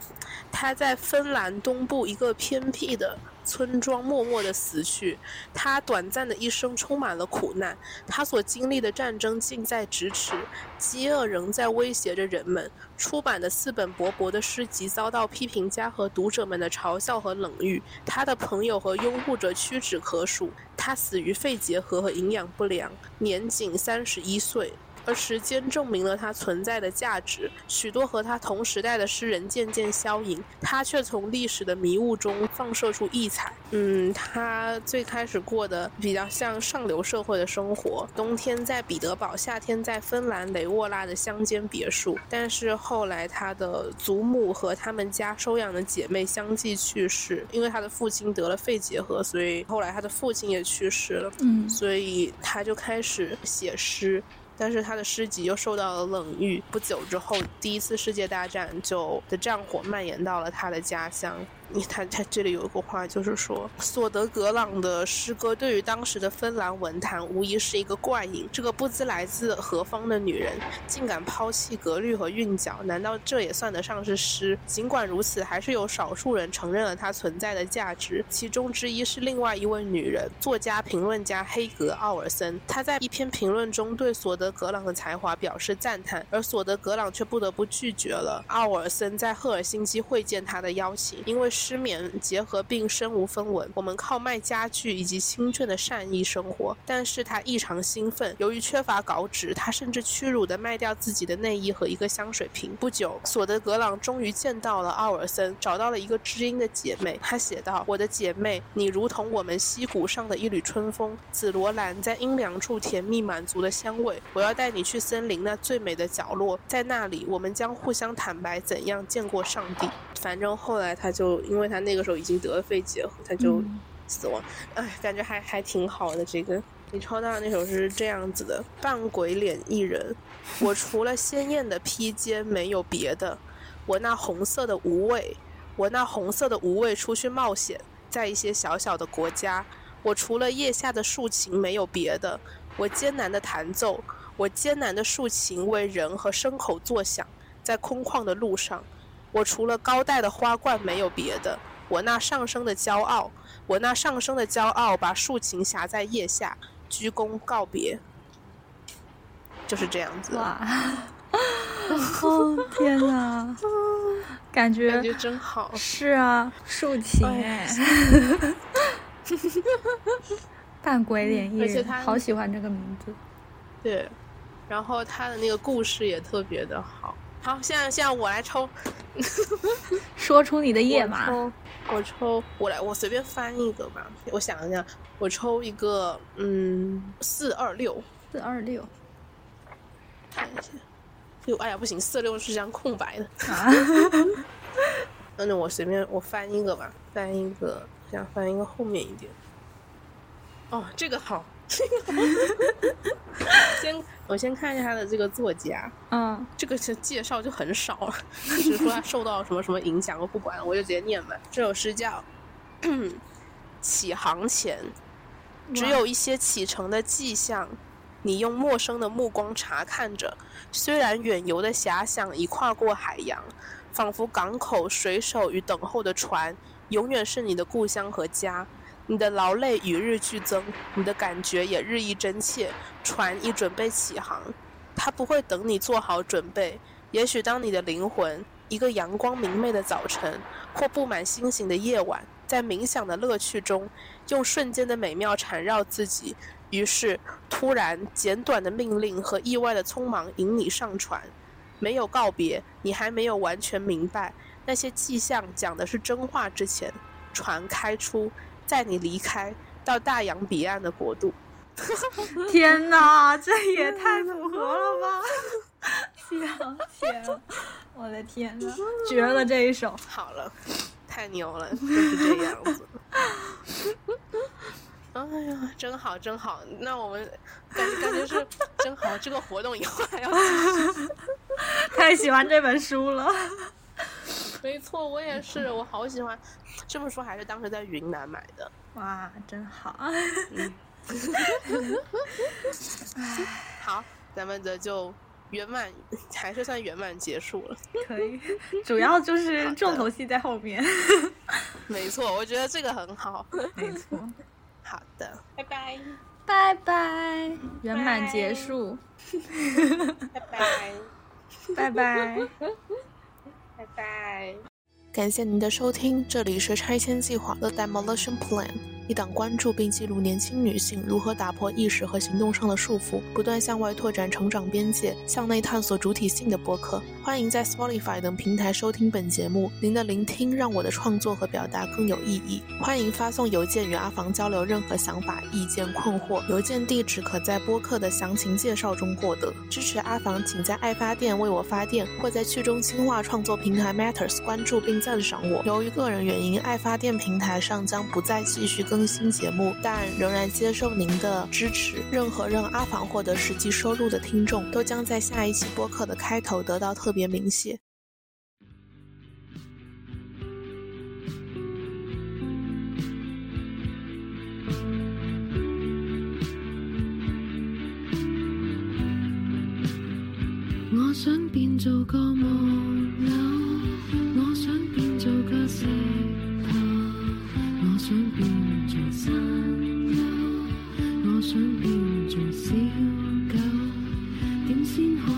他在芬兰东部一个偏僻的。村庄默默的死去，他短暂的一生充满了苦难，他所经历的战争近在咫尺，饥饿仍在威胁着人们。出版的四本薄薄的诗集遭到批评家和读者们的嘲笑和冷遇，他的朋友和拥护者屈指可数。他死于肺结核和营养不良，年仅三十一岁。而时间证明了他存在的价值。许多和他同时代的诗人渐渐消隐，他却从历史的迷雾中放射出异彩。嗯，他最开始过的比较像上流社会的生活，冬天在彼得堡，夏天在芬兰雷沃拉的乡间别墅。但是后来，他的祖母和他们家收养的姐妹相继去世，因为他的父亲得了肺结核，所以后来他的父亲也去世了。嗯，所以他就开始写诗。但是他的诗集又受到了冷遇。不久之后，第一次世界大战就的战火蔓延到了他的家乡。你看，他这里有一个话，就是说，索德格朗的诗歌对于当时的芬兰文坛无疑是一个怪影。这个不知来自何方的女人，竟敢抛弃格律和韵脚，难道这也算得上是诗？尽管如此，还是有少数人承认了它存在的价值。其中之一是另外一位女人，作家评论家黑格奥尔森。他在一篇评论中对索德格朗的才华表示赞叹，而索德格朗却不得不拒绝了奥尔森在赫尔辛基会见他的邀请，因为。失眠结合并身无分文，我们靠卖家具以及亲眷的善意生活。但是他异常兴奋，由于缺乏稿纸，他甚至屈辱地卖掉自己的内衣和一个香水瓶。不久，索德格朗终于见到了奥尔森，找到了一个知音的姐妹。他写道：“我的姐妹，你如同我们溪谷上的一缕春风，紫罗兰在阴凉处甜蜜满足的香味。我要带你去森林那最美的角落，在那里，我们将互相坦白怎样见过上帝。”反正后来他就，因为他那个时候已经得了肺结核，他就死亡。哎，感觉还还挺好的。这个你抽到的那首是这样子的：扮鬼脸一人，我除了鲜艳的披肩没有别的。我那红色的无畏，我那红色的无畏出去冒险，在一些小小的国家。我除了腋下的竖琴没有别的。我艰难的弹奏，我艰难的竖琴为人和牲口作响，在空旷的路上。我除了高戴的花冠没有别的。我那上升的骄傲，我那上升的骄傲，把竖琴夹在腋下，鞠躬告别。就是这样子。哇！哦天哪！感觉感觉真好。是啊，竖琴哎。扮鬼脸艺人，好喜欢这个名字。对，然后他的那个故事也特别的好。好，现在现在我来抽，说出你的页码。我抽，我来，我随便翻一个吧。我想一下，我抽一个，嗯，四二六，四二六，看一下。哟，哎呀，不行，四六是张空白的。啊。那我随便我翻一个吧，翻一个，想翻一个后面一点。哦，这个好，这个好。先我先看一下他的这个作家，嗯，这个介绍就很少了，只是说他受到什么什么影响，我不管，我就直接念吧。这首诗叫《起航前》，只有一些启程的迹象，你用陌生的目光查看着，虽然远游的遐想已跨过海洋，仿佛港口水手与等候的船，永远是你的故乡和家。你的劳累与日俱增，你的感觉也日益真切。船已准备起航，它不会等你做好准备。也许当你的灵魂，一个阳光明媚的早晨，或布满星星的夜晚，在冥想的乐趣中，用瞬间的美妙缠绕自己，于是突然简短的命令和意外的匆忙引你上船。没有告别，你还没有完全明白那些迹象讲的是真话之前，船开出。带你离开到大洋彼岸的国度。天哪，这也太符合了吧！笑天，我的天哪，绝了这一首。好了，太牛了，就是这样子。哎呀，真好，真好。那我们感觉感觉是真好，这个活动以后还要继续。太喜欢这本书了。没错，我也是，我好喜欢。这本书还是当时在云南买的。哇，真好。嗯好，咱们的就圆满，还是算圆满结束了。可以，主要就是重头戏在后面。没错，我觉得这个很好。没错。好的，拜拜，拜拜，圆满结束。拜拜，拜拜。拜拜，感谢您的收听，这里是拆迁计划 The Demolition Plan。一档关注并记录年轻女性如何打破意识和行动上的束缚，不断向外拓展成长边界，向内探索主体性的播客。欢迎在 Spotify 等平台收听本节目。您的聆听让我的创作和表达更有意义。欢迎发送邮件与阿房交流任何想法、意见、困惑。邮件地址可在播客的详情介绍中获得。支持阿房，请在爱发电为我发电，或在去中心化创作平台 Matters 关注并赞赏我。由于个人原因，爱发电平台上将不再继续。更新节目但仍然接受您的支持。任何让阿凡获得实际收入的听众都将在下一期播客的开头得到特别明细我想变做个梦能我想变做个色山丘，我想变做小狗，点先可？